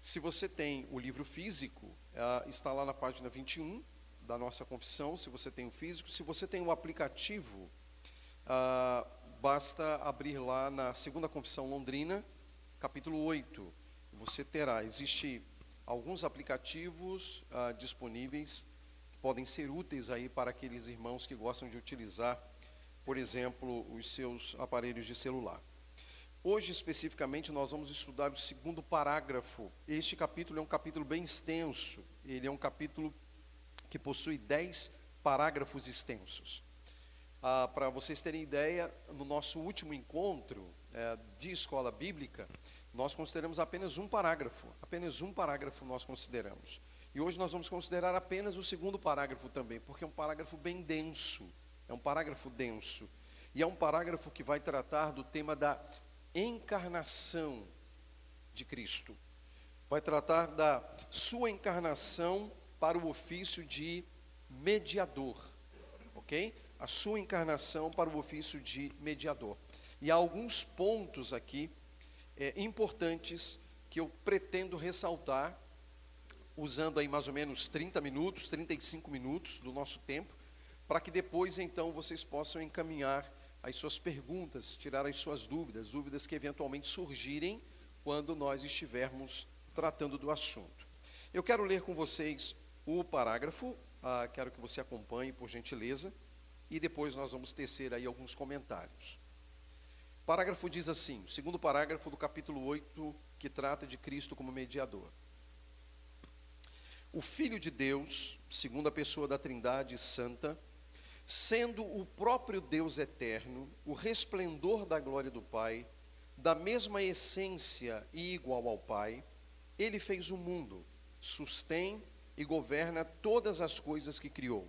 Se você tem o livro físico, uh, está lá na página 21 da nossa confissão, se você tem o físico. Se você tem o aplicativo, uh, basta abrir lá na segunda confissão londrina, capítulo 8. Você terá, existe alguns aplicativos uh, disponíveis que podem ser úteis aí para aqueles irmãos que gostam de utilizar, por exemplo, os seus aparelhos de celular. Hoje, especificamente, nós vamos estudar o segundo parágrafo. Este capítulo é um capítulo bem extenso. Ele é um capítulo que possui dez parágrafos extensos. Ah, Para vocês terem ideia, no nosso último encontro é, de escola bíblica, nós consideramos apenas um parágrafo. Apenas um parágrafo nós consideramos. E hoje nós vamos considerar apenas o segundo parágrafo também, porque é um parágrafo bem denso. É um parágrafo denso. E é um parágrafo que vai tratar do tema da encarnação de Cristo. Vai tratar da sua encarnação para o ofício de mediador, ok? A sua encarnação para o ofício de mediador. E há alguns pontos aqui é, importantes que eu pretendo ressaltar, usando aí mais ou menos 30 minutos, 35 minutos do nosso tempo, para que depois então vocês possam encaminhar as suas perguntas, tirar as suas dúvidas, dúvidas que eventualmente surgirem quando nós estivermos tratando do assunto. Eu quero ler com vocês o parágrafo, ah, quero que você acompanhe, por gentileza, e depois nós vamos tecer aí alguns comentários. O parágrafo diz assim, segundo parágrafo do capítulo 8, que trata de Cristo como mediador. O Filho de Deus, segunda pessoa da Trindade Santa, sendo o próprio Deus eterno, o resplendor da glória do Pai, da mesma essência e igual ao Pai, ele fez o mundo, sustém e governa todas as coisas que criou.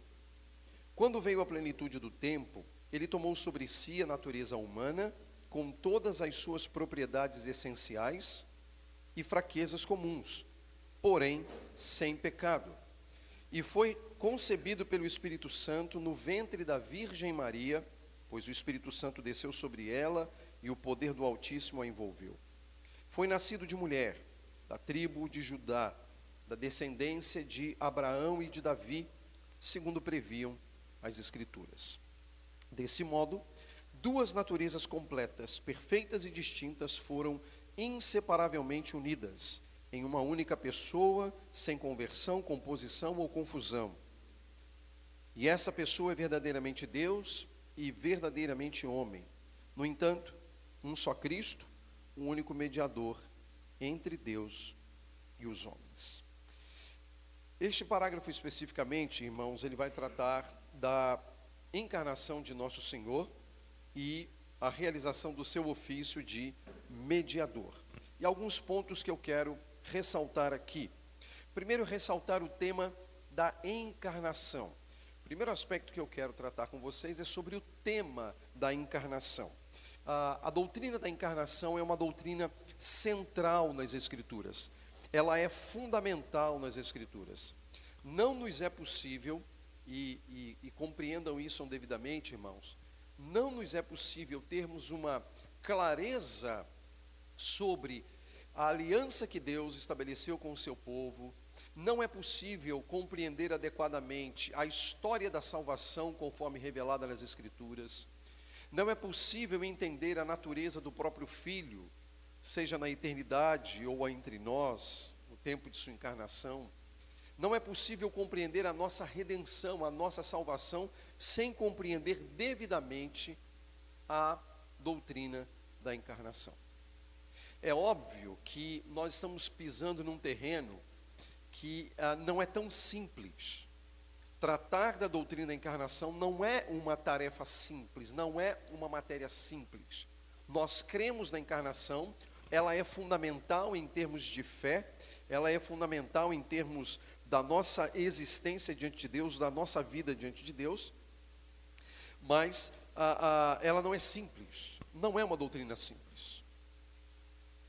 Quando veio a plenitude do tempo, ele tomou sobre si a natureza humana, com todas as suas propriedades essenciais e fraquezas comuns, porém sem pecado. E foi concebido pelo Espírito Santo no ventre da Virgem Maria, pois o Espírito Santo desceu sobre ela e o poder do Altíssimo a envolveu. Foi nascido de mulher, da tribo de Judá, da descendência de Abraão e de Davi, segundo previam as Escrituras. Desse modo, duas naturezas completas, perfeitas e distintas foram inseparavelmente unidas em uma única pessoa, sem conversão, composição ou confusão e essa pessoa é verdadeiramente Deus e verdadeiramente homem. No entanto, um só Cristo, um único mediador entre Deus e os homens. Este parágrafo especificamente, irmãos, ele vai tratar da encarnação de nosso Senhor e a realização do seu ofício de mediador. E alguns pontos que eu quero ressaltar aqui. Primeiro, ressaltar o tema da encarnação primeiro aspecto que eu quero tratar com vocês é sobre o tema da encarnação. A, a doutrina da encarnação é uma doutrina central nas Escrituras. Ela é fundamental nas Escrituras. Não nos é possível, e, e, e compreendam isso devidamente, irmãos, não nos é possível termos uma clareza sobre a aliança que Deus estabeleceu com o seu povo, não é possível compreender adequadamente a história da salvação conforme revelada nas Escrituras. Não é possível entender a natureza do próprio Filho, seja na eternidade ou entre nós, no tempo de sua encarnação. Não é possível compreender a nossa redenção, a nossa salvação, sem compreender devidamente a doutrina da encarnação. É óbvio que nós estamos pisando num terreno que ah, não é tão simples. Tratar da doutrina da encarnação não é uma tarefa simples, não é uma matéria simples. Nós cremos na encarnação, ela é fundamental em termos de fé, ela é fundamental em termos da nossa existência diante de Deus, da nossa vida diante de Deus, mas ah, ah, ela não é simples, não é uma doutrina simples.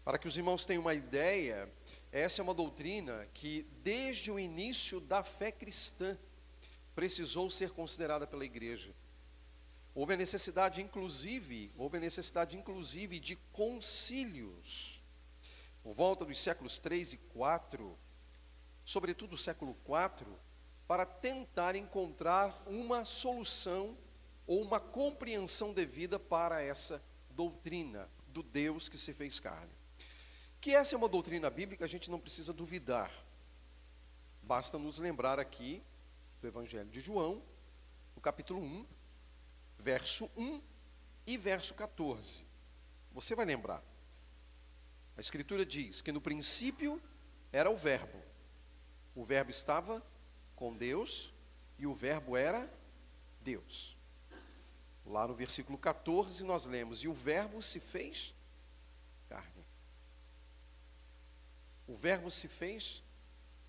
Para que os irmãos tenham uma ideia, essa é uma doutrina que, desde o início da fé cristã, precisou ser considerada pela igreja. Houve a necessidade, inclusive, houve a necessidade, inclusive, de concílios por volta dos séculos 3 e 4, sobretudo o século 4, para tentar encontrar uma solução ou uma compreensão devida para essa doutrina do Deus que se fez carne. Que essa é uma doutrina bíblica, a gente não precisa duvidar. Basta nos lembrar aqui do Evangelho de João, no capítulo 1, verso 1 e verso 14. Você vai lembrar. A Escritura diz que no princípio era o Verbo. O Verbo estava com Deus e o Verbo era Deus. Lá no versículo 14 nós lemos: E o Verbo se fez carne. O Verbo se fez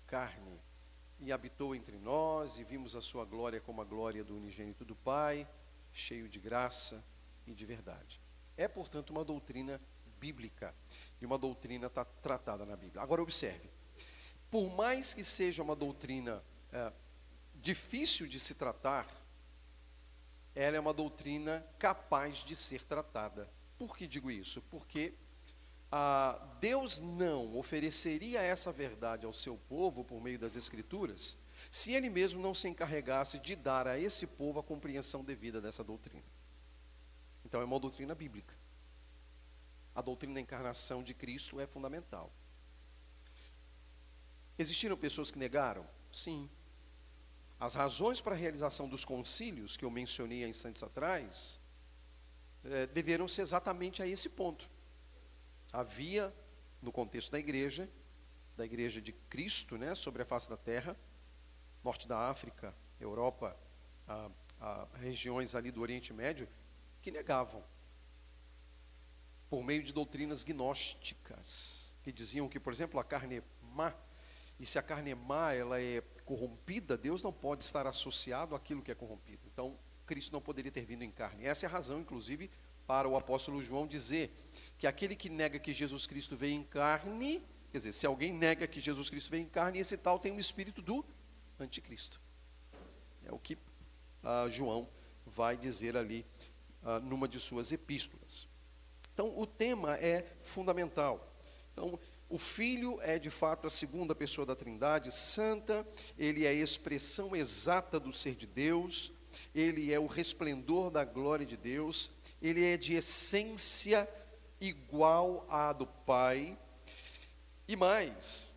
carne e habitou entre nós, e vimos a sua glória como a glória do unigênito do Pai, cheio de graça e de verdade. É, portanto, uma doutrina bíblica e uma doutrina tá tratada na Bíblia. Agora, observe: por mais que seja uma doutrina é, difícil de se tratar, ela é uma doutrina capaz de ser tratada. Por que digo isso? Porque ah, Deus não ofereceria essa verdade ao seu povo por meio das Escrituras, se ele mesmo não se encarregasse de dar a esse povo a compreensão devida dessa doutrina. Então é uma doutrina bíblica. A doutrina da encarnação de Cristo é fundamental. Existiram pessoas que negaram? Sim. As razões para a realização dos concílios, que eu mencionei há instantes atrás, é, deveram ser exatamente a esse ponto. Havia, no contexto da igreja, da igreja de Cristo, né, sobre a face da terra, norte da África, Europa, a, a regiões ali do Oriente Médio, que negavam, por meio de doutrinas gnósticas, que diziam que, por exemplo, a carne é má, e se a carne é má, ela é corrompida, Deus não pode estar associado àquilo que é corrompido. Então, Cristo não poderia ter vindo em carne. Essa é a razão, inclusive, para o apóstolo João dizer que aquele que nega que Jesus Cristo veio em carne, quer dizer, se alguém nega que Jesus Cristo veio em carne, esse tal tem o espírito do anticristo. É o que ah, João vai dizer ali ah, numa de suas epístolas. Então, o tema é fundamental. Então, o Filho é de fato a segunda pessoa da Trindade, santa, ele é a expressão exata do ser de Deus, ele é o resplendor da glória de Deus, ele é de essência igual à do Pai. E mais,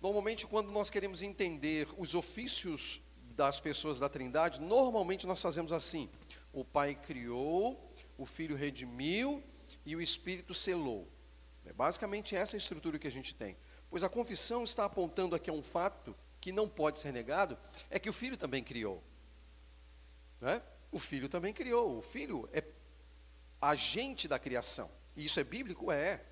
normalmente quando nós queremos entender os ofícios das pessoas da Trindade, normalmente nós fazemos assim: o Pai criou, o Filho redimiu e o Espírito selou. É basicamente essa a estrutura que a gente tem. Pois a confissão está apontando aqui a um fato que não pode ser negado, é que o filho também criou. Né? O filho também criou. O filho é agente da criação. E isso é bíblico? É.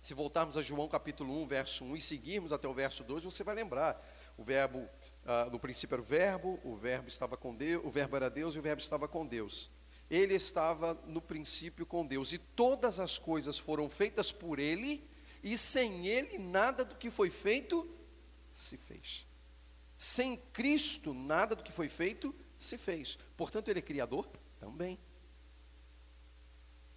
Se voltarmos a João capítulo 1, verso 1 e seguirmos até o verso 2, você vai lembrar. O verbo, ah, no princípio era o verbo, o verbo estava com Deus, o verbo era Deus e o verbo estava com Deus ele estava no princípio com Deus, e todas as coisas foram feitas por ele, e sem ele nada do que foi feito se fez. Sem Cristo nada do que foi feito se fez. Portanto, ele é criador também.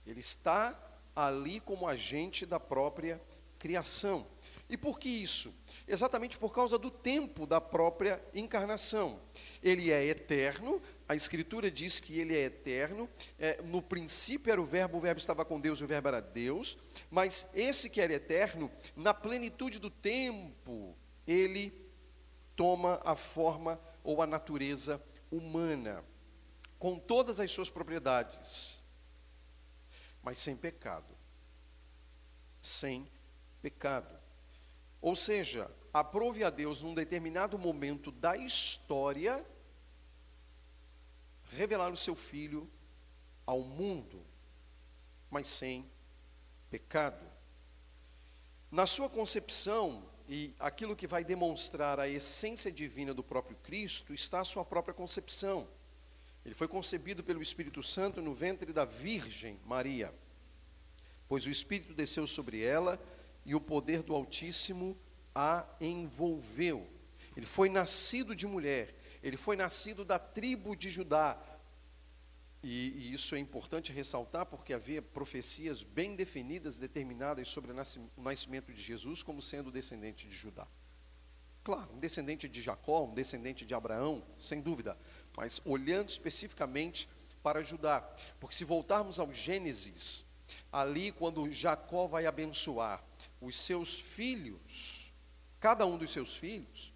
Ele está ali como agente da própria criação. E por que isso? Exatamente por causa do tempo da própria encarnação. Ele é eterno, a Escritura diz que ele é eterno. É, no princípio era o Verbo, o Verbo estava com Deus e o Verbo era Deus. Mas esse que era eterno, na plenitude do tempo, ele toma a forma ou a natureza humana, com todas as suas propriedades, mas sem pecado. Sem pecado. Ou seja, aprove a Deus num determinado momento da história revelar o seu filho ao mundo, mas sem pecado. Na sua concepção, e aquilo que vai demonstrar a essência divina do próprio Cristo, está a sua própria concepção. Ele foi concebido pelo Espírito Santo no ventre da Virgem Maria, pois o Espírito desceu sobre ela e o poder do Altíssimo a envolveu. Ele foi nascido de mulher, ele foi nascido da tribo de Judá, E, e, isso é importante ressaltar porque havia profecias bem definidas, determinadas sobre o nascimento de Jesus como sendo descendente de Judá. Claro, um descendente de Jacó, um descendente de Abraão, sem dúvida, mas olhando especificamente para Judá. Porque se voltarmos ao Gênesis, ali quando Jacó vai abençoar os seus filhos, cada um dos seus filhos,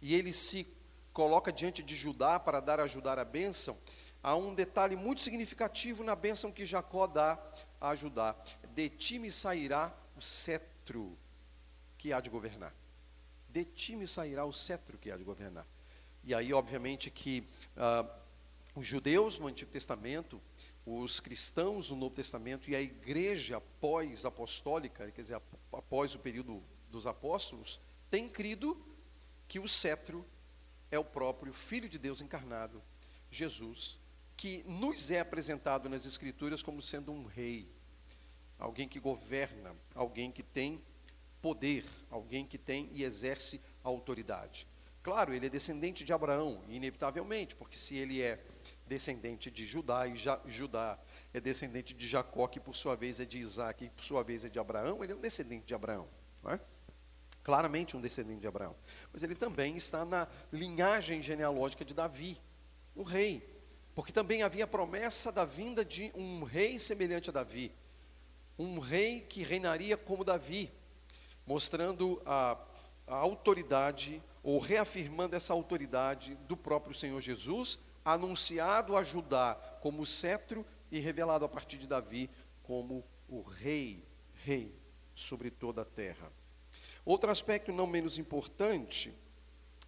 e ele se coloca diante de Judá para dar a Judá a bênção, há um detalhe muito significativo na bênção que Jacó dá a Judá: De ti me sairá o cetro que há de governar. De ti me sairá o cetro que há de governar. E aí, obviamente, que ah, os judeus no Antigo Testamento, os cristãos no Novo Testamento e a igreja pós-apostólica, quer dizer, após o período dos apóstolos, têm crido que o cetro é o próprio Filho de Deus encarnado, Jesus, que nos é apresentado nas Escrituras como sendo um rei, alguém que governa, alguém que tem poder, alguém que tem e exerce autoridade. Claro, ele é descendente de Abraão, inevitavelmente, porque se ele é descendente de Judá e ja, Judá é descendente de Jacó, que por sua vez é de Isaac, e por sua vez é de Abraão, ele é um descendente de Abraão. Não é? Claramente um descendente de Abraão. Mas ele também está na linhagem genealógica de Davi, um rei. Porque também havia promessa da vinda de um rei semelhante a Davi, um rei que reinaria como Davi, mostrando a, a autoridade, ou reafirmando essa autoridade do próprio Senhor Jesus, anunciado a Judá como cetro e revelado a partir de Davi como o rei, rei sobre toda a terra. Outro aspecto não menos importante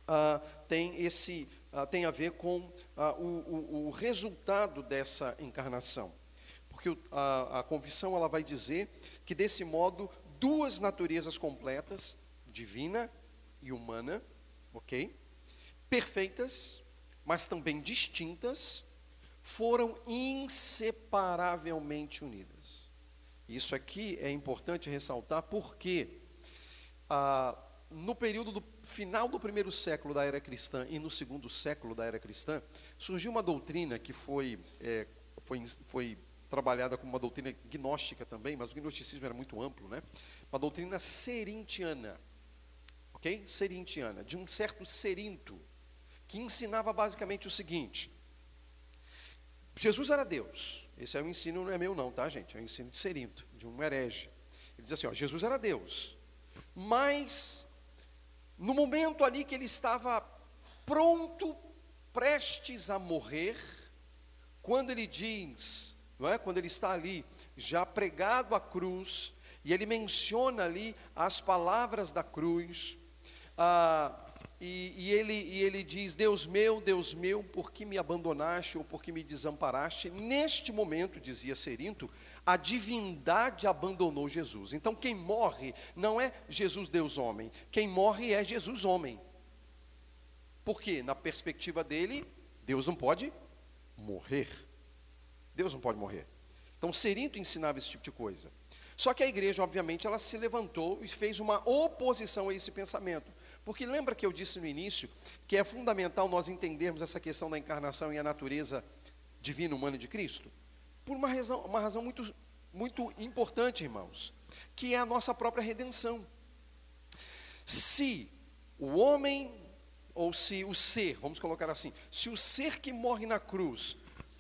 ah, tem esse ah, tem a ver com ah, o, o, o, resultado dessa encarnação. Porque a, a confissão ela vai dizer que, desse modo, duas naturezas completas, divina e humana, ok? Perfeitas, mas também distintas, foram inseparavelmente unidas. Isso aqui é importante ressaltar porque ah, no período do final do primeiro século da era cristã e no segundo século da era cristã, surgiu uma doutrina que foi, é, foi, foi trabalhada como uma doutrina gnóstica também, mas o gnosticismo era muito amplo, né? Uma doutrina serintiana, Serintiana, de um certo Serinto, que ensinava basicamente o seguinte: Jesus era Deus. Esse é o ensino, não é meu não, tá, gente? É o ensino de Serinto, de um herege. Ele diz assim: ó, Jesus era Deus, mas no momento ali que ele estava pronto, prestes a morrer, quando ele diz, não é? Quando ele está ali já pregado à cruz, e ele menciona ali as palavras da cruz, ah, e, e, ele, e ele diz: Deus meu, Deus meu, por que me abandonaste ou por que me desamparaste? Neste momento, dizia Serinto, a divindade abandonou Jesus. Então quem morre não é Jesus Deus homem, quem morre é Jesus homem. Porque na perspectiva dele, Deus não pode morrer. Deus não pode morrer. Então Serinto ensinava esse tipo de coisa. Só que a igreja, obviamente, ela se levantou e fez uma oposição a esse pensamento. Porque lembra que eu disse no início que é fundamental nós entendermos essa questão da encarnação e a natureza divina humana de Cristo? Por uma razão, uma razão muito, muito importante, irmãos, que é a nossa própria redenção. Se o homem, ou se o ser, vamos colocar assim, se o ser que morre na cruz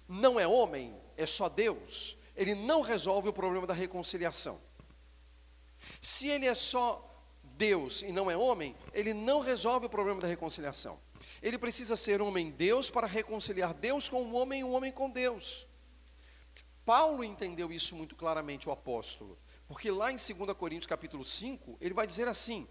não é homem, é só Deus, ele não resolve o problema da reconciliação. Se ele é só Deus e não é homem, ele não resolve o problema da reconciliação. Ele precisa ser homem-Deus para reconciliar Deus com o homem e o homem com Deus. Paulo entendeu isso muito claramente, o apóstolo, porque lá em 2 Coríntios capítulo 5, ele vai dizer assim: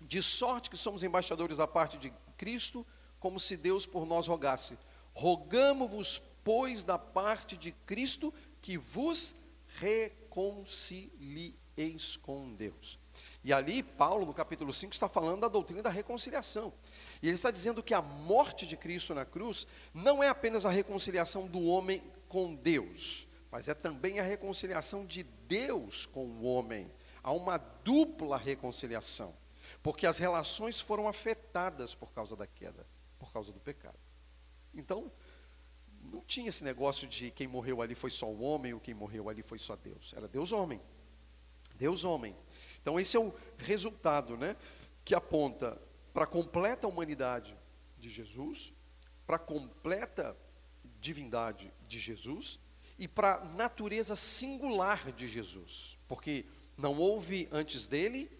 de sorte que somos embaixadores da parte de Cristo, como se Deus por nós rogasse. Rogamo-vos, pois, da parte de Cristo, que vos reconcilieis com Deus. E ali, Paulo, no capítulo 5, está falando da doutrina da reconciliação. E ele está dizendo que a morte de Cristo na cruz não é apenas a reconciliação do homem com Deus, mas é também a reconciliação de Deus com o homem. Há uma dupla reconciliação, porque as relações foram afetadas por causa da queda, por causa do pecado. Então, não tinha esse negócio de quem morreu ali foi só o homem ou quem morreu ali foi só Deus. Era Deus homem. Deus homem. Então esse é o resultado, né, que aponta para a completa humanidade de Jesus, para a completa divindade de Jesus e para a natureza singular de Jesus, porque não houve antes dele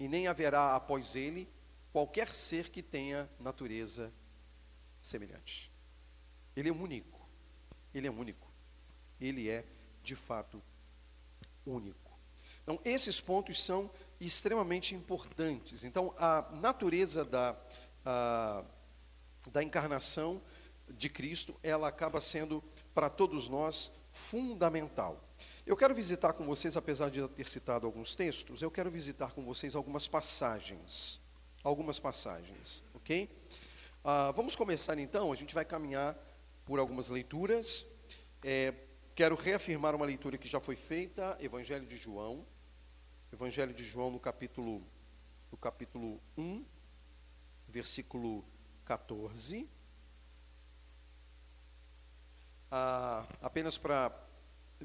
e nem haverá após ele qualquer ser que tenha natureza semelhante. Ele é único. Ele é único. Ele é, de fato, único. Então, esses pontos são extremamente importantes. Então, a natureza da, a, da encarnação de Cristo, ela acaba sendo, para todos nós, fundamental. Eu quero visitar com vocês, apesar de ter citado alguns textos, eu quero visitar com vocês algumas passagens. Algumas passagens, ok? Ah, vamos começar então, a gente vai caminhar por algumas leituras. É, quero reafirmar uma leitura que já foi feita, Evangelho de João. Evangelho de João no capítulo, no capítulo 1, versículo 14. Ah, apenas para.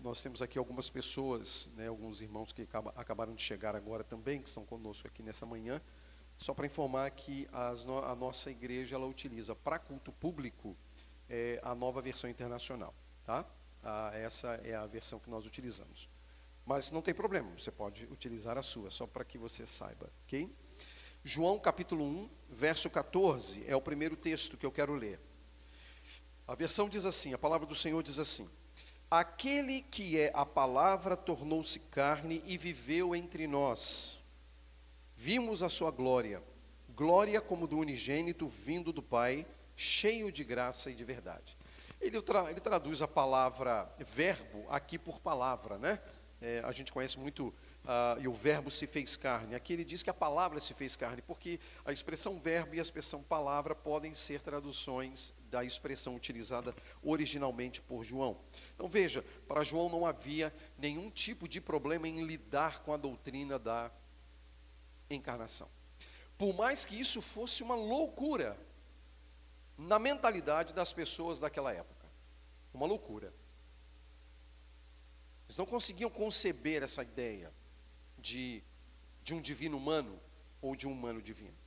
Nós temos aqui algumas pessoas, né, alguns irmãos que acaba, acabaram de chegar agora também, que estão conosco aqui nessa manhã. Só para informar que as, a nossa igreja ela utiliza para culto público é, a nova versão internacional. Tá? Ah, essa é a versão que nós utilizamos. Mas não tem problema, você pode utilizar a sua, só para que você saiba, ok? João capítulo 1, verso 14, é o primeiro texto que eu quero ler. A versão diz assim: a palavra do Senhor diz assim: Aquele que é a palavra tornou-se carne e viveu entre nós. Vimos a sua glória, glória como do unigênito vindo do Pai, cheio de graça e de verdade. Ele, tra ele traduz a palavra verbo aqui por palavra, né? É, a gente conhece muito, uh, e o verbo se fez carne. Aqui ele diz que a palavra se fez carne, porque a expressão verbo e a expressão palavra podem ser traduções da expressão utilizada originalmente por João. Então veja, para João não havia nenhum tipo de problema em lidar com a doutrina da encarnação. Por mais que isso fosse uma loucura na mentalidade das pessoas daquela época. Uma loucura. Eles não conseguiam conceber essa ideia de, de um divino humano ou de um humano divino.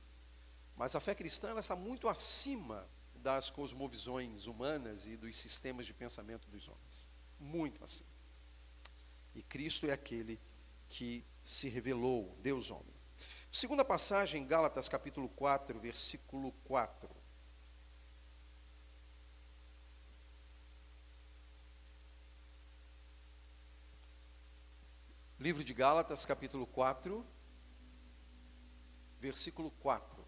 Mas a fé cristã está muito acima das cosmovisões humanas e dos sistemas de pensamento dos homens. Muito acima. E Cristo é aquele que se revelou, Deus homem. Segunda passagem, Gálatas capítulo 4, versículo 4. Livro de Gálatas, capítulo 4, versículo 4.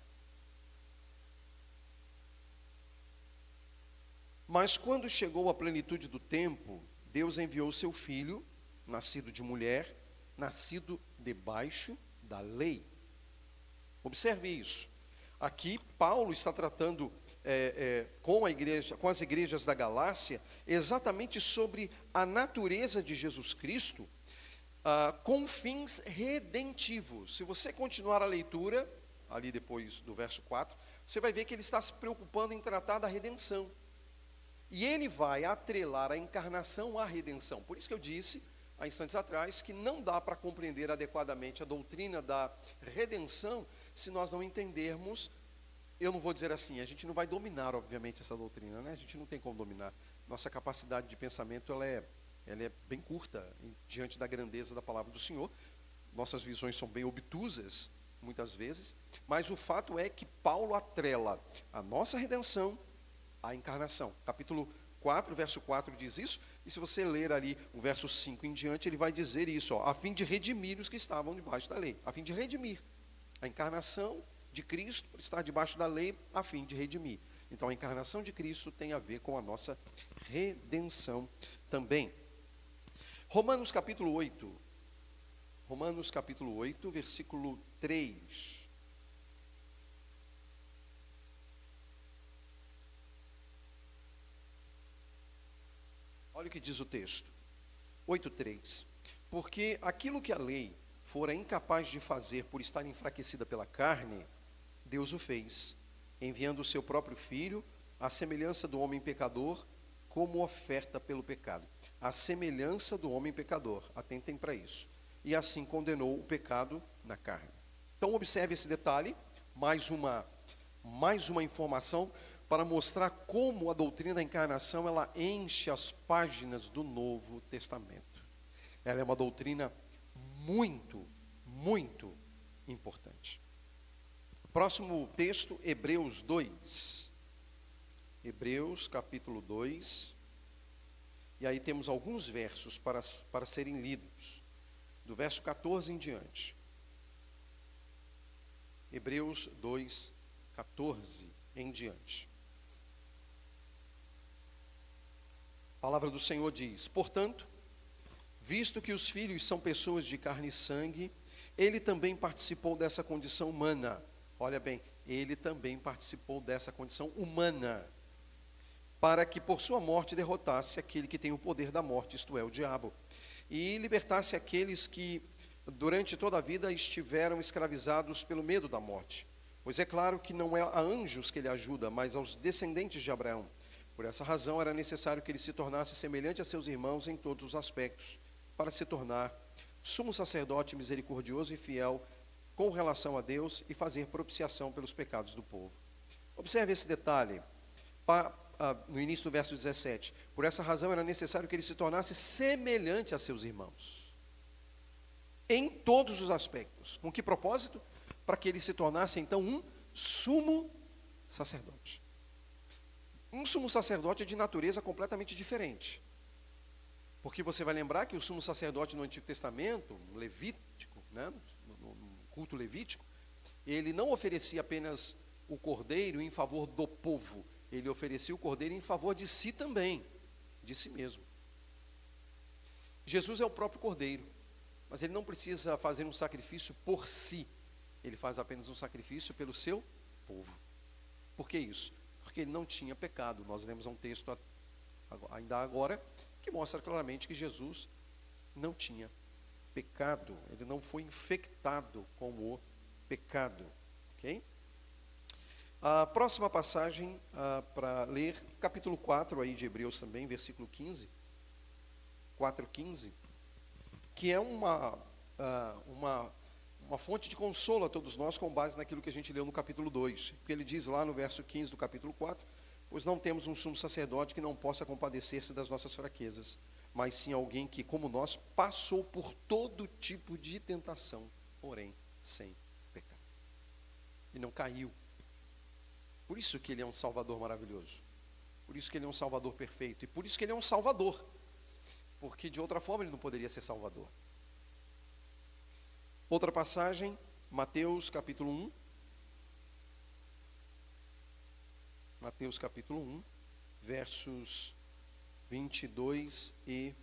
Mas quando chegou a plenitude do tempo, Deus enviou seu filho, nascido de mulher, nascido debaixo da lei. Observe isso. Aqui Paulo está tratando é, é, com a igreja, com as igrejas da Galácia, exatamente sobre a natureza de Jesus Cristo uh, com fins redentivos. Se você continuar a leitura, ali depois do verso 4, você vai ver que ele está se preocupando em tratar da redenção. E ele vai atrelar a encarnação à redenção. Por isso que eu disse, há instantes atrás, que não dá para compreender adequadamente a doutrina da redenção se nós não entendermos. Eu não vou dizer assim, a gente não vai dominar, obviamente, essa doutrina, né? A gente não tem como dominar. Nossa capacidade de pensamento ela é ela é bem curta diante da grandeza da palavra do Senhor. Nossas visões são bem obtusas, muitas vezes, mas o fato é que Paulo atrela a nossa redenção à encarnação. Capítulo 4, verso 4 diz isso, e se você ler ali o verso 5 em diante, ele vai dizer isso, ó, a fim de redimir os que estavam debaixo da lei, a fim de redimir. A encarnação de Cristo está debaixo da lei, a fim de redimir. Então a encarnação de Cristo tem a ver com a nossa redenção também. Romanos capítulo 8. Romanos capítulo 8, versículo 3. Olha o que diz o texto. 8:3. Porque aquilo que a lei fora incapaz de fazer por estar enfraquecida pela carne, Deus o fez, enviando o seu próprio filho, à semelhança do homem pecador, como oferta pelo pecado, à semelhança do homem pecador. Atentem para isso. E assim condenou o pecado na carne. Então observe esse detalhe, mais uma mais uma informação para mostrar como a doutrina da encarnação ela enche as páginas do Novo Testamento. Ela é uma doutrina muito, muito importante. Próximo texto, Hebreus 2. Hebreus capítulo 2. E aí temos alguns versos para, para serem lidos, do verso 14 em diante. Hebreus 2, 14 em diante. A palavra do Senhor diz: Portanto, visto que os filhos são pessoas de carne e sangue, ele também participou dessa condição humana. Olha bem, ele também participou dessa condição humana, para que por sua morte derrotasse aquele que tem o poder da morte, isto é, o diabo, e libertasse aqueles que durante toda a vida estiveram escravizados pelo medo da morte. Pois é claro que não é a anjos que ele ajuda, mas aos descendentes de Abraão. Por essa razão era necessário que ele se tornasse semelhante a seus irmãos em todos os aspectos, para se tornar sumo sacerdote misericordioso e fiel com relação a Deus e fazer propiciação pelos pecados do povo. Observe esse detalhe no início do verso 17. Por essa razão era necessário que ele se tornasse semelhante a seus irmãos, em todos os aspectos. Com que propósito? para que ele se tornasse então um sumo sacerdote. Um sumo sacerdote de natureza completamente diferente. Porque você vai lembrar que o sumo sacerdote no Antigo Testamento, Levítico, né, no culto levítico, ele não oferecia apenas o cordeiro em favor do povo, ele oferecia o cordeiro em favor de si também, de si mesmo. Jesus é o próprio cordeiro, mas ele não precisa fazer um sacrifício por si, ele faz apenas um sacrifício pelo seu povo. Por que isso? Porque ele não tinha pecado. Nós lemos um texto ainda agora que mostra claramente que Jesus não tinha pecado. Ele não foi infectado com o pecado. Ok? A próxima passagem ah, para ler, capítulo 4 aí de Hebreus também, versículo 15. 4,15, que é uma, ah, uma uma fonte de consolo a todos nós com base naquilo que a gente leu no capítulo 2. Porque ele diz lá no verso 15 do capítulo 4: Pois não temos um sumo sacerdote que não possa compadecer-se das nossas fraquezas, mas sim alguém que, como nós, passou por todo tipo de tentação, porém sem pecado. E não caiu. Por isso que ele é um salvador maravilhoso. Por isso que ele é um salvador perfeito. E por isso que ele é um salvador. Porque de outra forma ele não poderia ser salvador. Outra passagem, Mateus capítulo 1. Mateus capítulo 1, versos 22 e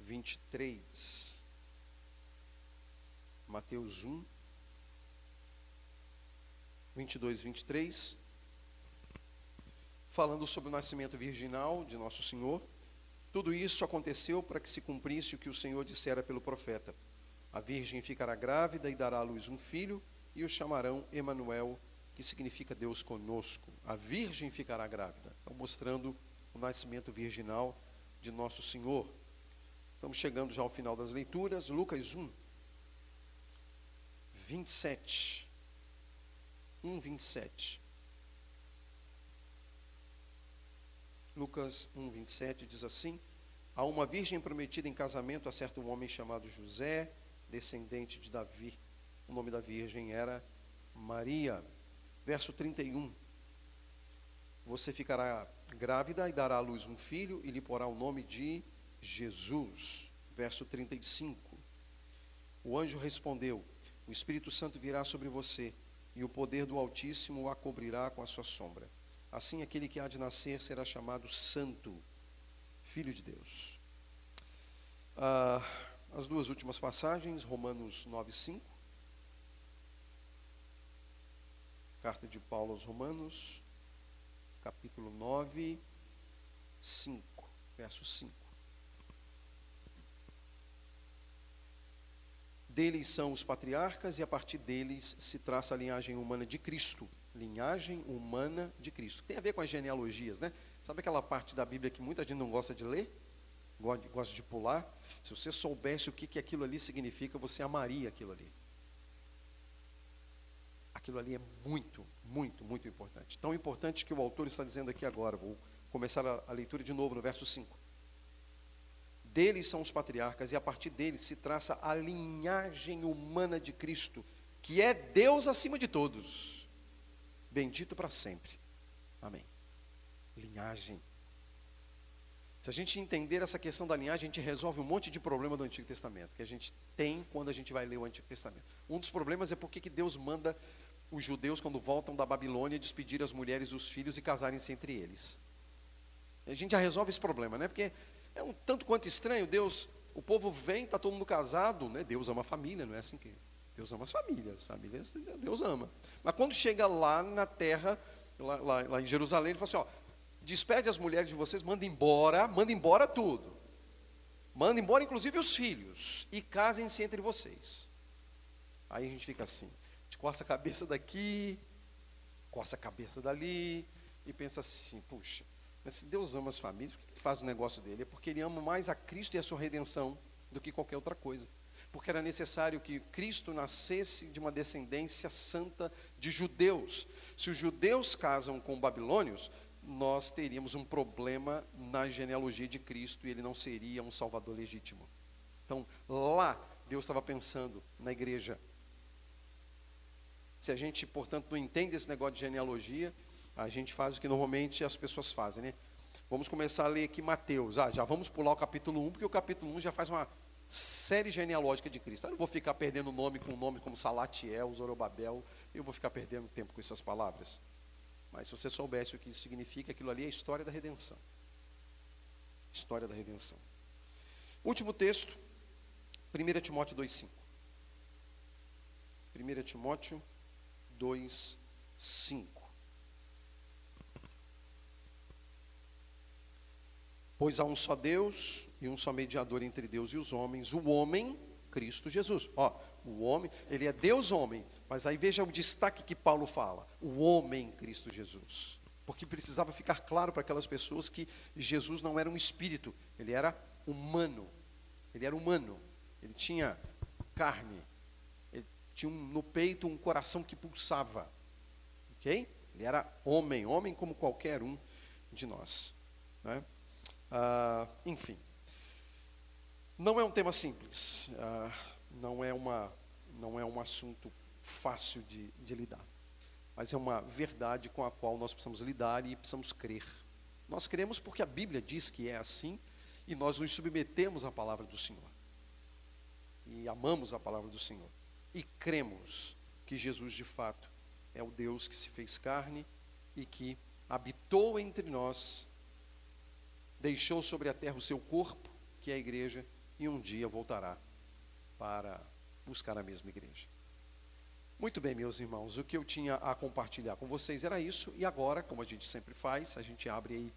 23. Mateus 1, 22 e 23. Falando sobre o nascimento virginal de Nosso Senhor. Tudo isso aconteceu para que se cumprisse o que o Senhor dissera pelo profeta a virgem ficará grávida e dará à luz um filho, e o chamarão Emanuel, que significa Deus conosco. A virgem ficará grávida. Então, mostrando o nascimento virginal de nosso Senhor. Estamos chegando já ao final das leituras. Lucas 1, 27. 1, 27. Lucas 1, 27 diz assim: Há uma virgem prometida em casamento a certo homem chamado José descendente de Davi. O nome da virgem era Maria. Verso 31. Você ficará grávida e dará à luz um filho e lhe porá o nome de Jesus. Verso 35. O anjo respondeu: O Espírito Santo virá sobre você e o poder do Altíssimo a cobrirá com a sua sombra. Assim, aquele que há de nascer será chamado Santo, Filho de Deus. Ah, as duas últimas passagens, Romanos 9, 5. Carta de Paulo aos Romanos, capítulo 9, 5, verso 5. Deles são os patriarcas e a partir deles se traça a linhagem humana de Cristo. Linhagem humana de Cristo. Tem a ver com as genealogias, né? Sabe aquela parte da Bíblia que muita gente não gosta de ler? Gosta de pular? Se você soubesse o que, que aquilo ali significa, você amaria aquilo ali. Aquilo ali é muito, muito, muito importante. Tão importante que o autor está dizendo aqui agora. Vou começar a, a leitura de novo no verso 5. Deles são os patriarcas, e a partir deles se traça a linhagem humana de Cristo, que é Deus acima de todos. Bendito para sempre. Amém. Linhagem. Se a gente entender essa questão da linhagem, a gente resolve um monte de problema do Antigo Testamento, que a gente tem quando a gente vai ler o Antigo Testamento. Um dos problemas é porque que Deus manda os judeus, quando voltam da Babilônia, despedir as mulheres e os filhos e casarem-se entre eles. A gente já resolve esse problema, né? Porque é um tanto quanto estranho, Deus, o povo vem, está todo mundo casado, né? Deus ama a família, não é assim que. Deus ama as famílias, famílias Deus ama. Mas quando chega lá na terra, lá, lá, lá em Jerusalém, ele fala assim: ó, despede as mulheres de vocês, manda embora, manda embora tudo. Manda embora, inclusive, os filhos, e casem-se entre vocês. Aí a gente fica assim, a gente coça a cabeça daqui, coça a cabeça dali, e pensa assim, puxa, mas se Deus ama as famílias, por que ele faz o negócio dele? É porque ele ama mais a Cristo e a sua redenção do que qualquer outra coisa. Porque era necessário que Cristo nascesse de uma descendência santa de judeus. Se os judeus casam com babilônios, nós teríamos um problema na genealogia de Cristo e ele não seria um salvador legítimo. Então, lá, Deus estava pensando na igreja. Se a gente, portanto, não entende esse negócio de genealogia, a gente faz o que normalmente as pessoas fazem, né? Vamos começar a ler aqui Mateus. Ah, já vamos pular o capítulo 1, porque o capítulo 1 já faz uma série genealógica de Cristo. Eu não vou ficar perdendo nome com nome como Salatiel, Zorobabel, eu vou ficar perdendo tempo com essas palavras. Mas se você soubesse o que isso significa, aquilo ali é a história da redenção. História da redenção. Último texto, 1 Timóteo 2,5. 1 Timóteo 2,5. Pois há um só Deus e um só mediador entre Deus e os homens, o homem, Cristo Jesus. Ó, o homem, ele é Deus homem, mas aí veja o destaque que Paulo fala: o homem, Cristo Jesus. Porque precisava ficar claro para aquelas pessoas que Jesus não era um espírito, ele era humano. Ele era humano. Ele tinha carne. Ele tinha um, no peito um coração que pulsava. Ok? Ele era homem, homem como qualquer um de nós. Né? Ah, enfim, não é um tema simples, ah, não, é uma, não é um assunto fácil de, de lidar, mas é uma verdade com a qual nós precisamos lidar e precisamos crer. Nós cremos porque a Bíblia diz que é assim e nós nos submetemos à palavra do Senhor. E amamos a palavra do Senhor. E cremos que Jesus de fato é o Deus que se fez carne e que habitou entre nós deixou sobre a terra o seu corpo, que é a igreja, e um dia voltará para buscar a mesma igreja. Muito bem, meus irmãos, o que eu tinha a compartilhar com vocês era isso, e agora, como a gente sempre faz, a gente abre aí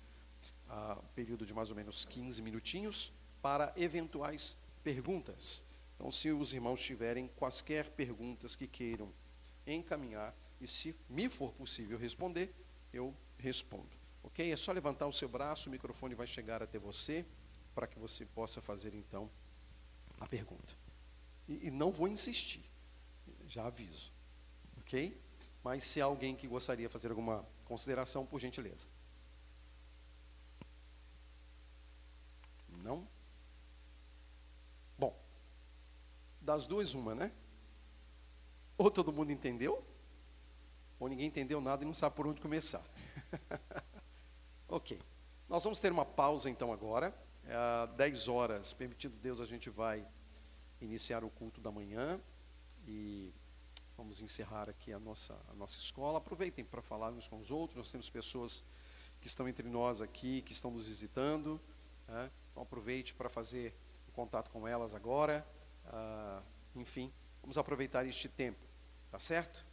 uh, um período de mais ou menos 15 minutinhos para eventuais perguntas. Então, se os irmãos tiverem quaisquer perguntas que queiram encaminhar, e se me for possível responder, eu respondo. Ok? É só levantar o seu braço, o microfone vai chegar até você, para que você possa fazer então a pergunta. E, e não vou insistir, já aviso. Ok? Mas se há alguém que gostaria de fazer alguma consideração, por gentileza. Não? Bom, das duas, uma, né? Ou todo mundo entendeu, ou ninguém entendeu nada e não sabe por onde começar. Ok. Nós vamos ter uma pausa então agora. É, 10 horas, permitindo Deus, a gente vai iniciar o culto da manhã e vamos encerrar aqui a nossa, a nossa escola. Aproveitem para falar uns com os outros. Nós temos pessoas que estão entre nós aqui, que estão nos visitando. Né? Então aproveite para fazer contato com elas agora. Ah, enfim, vamos aproveitar este tempo, tá certo?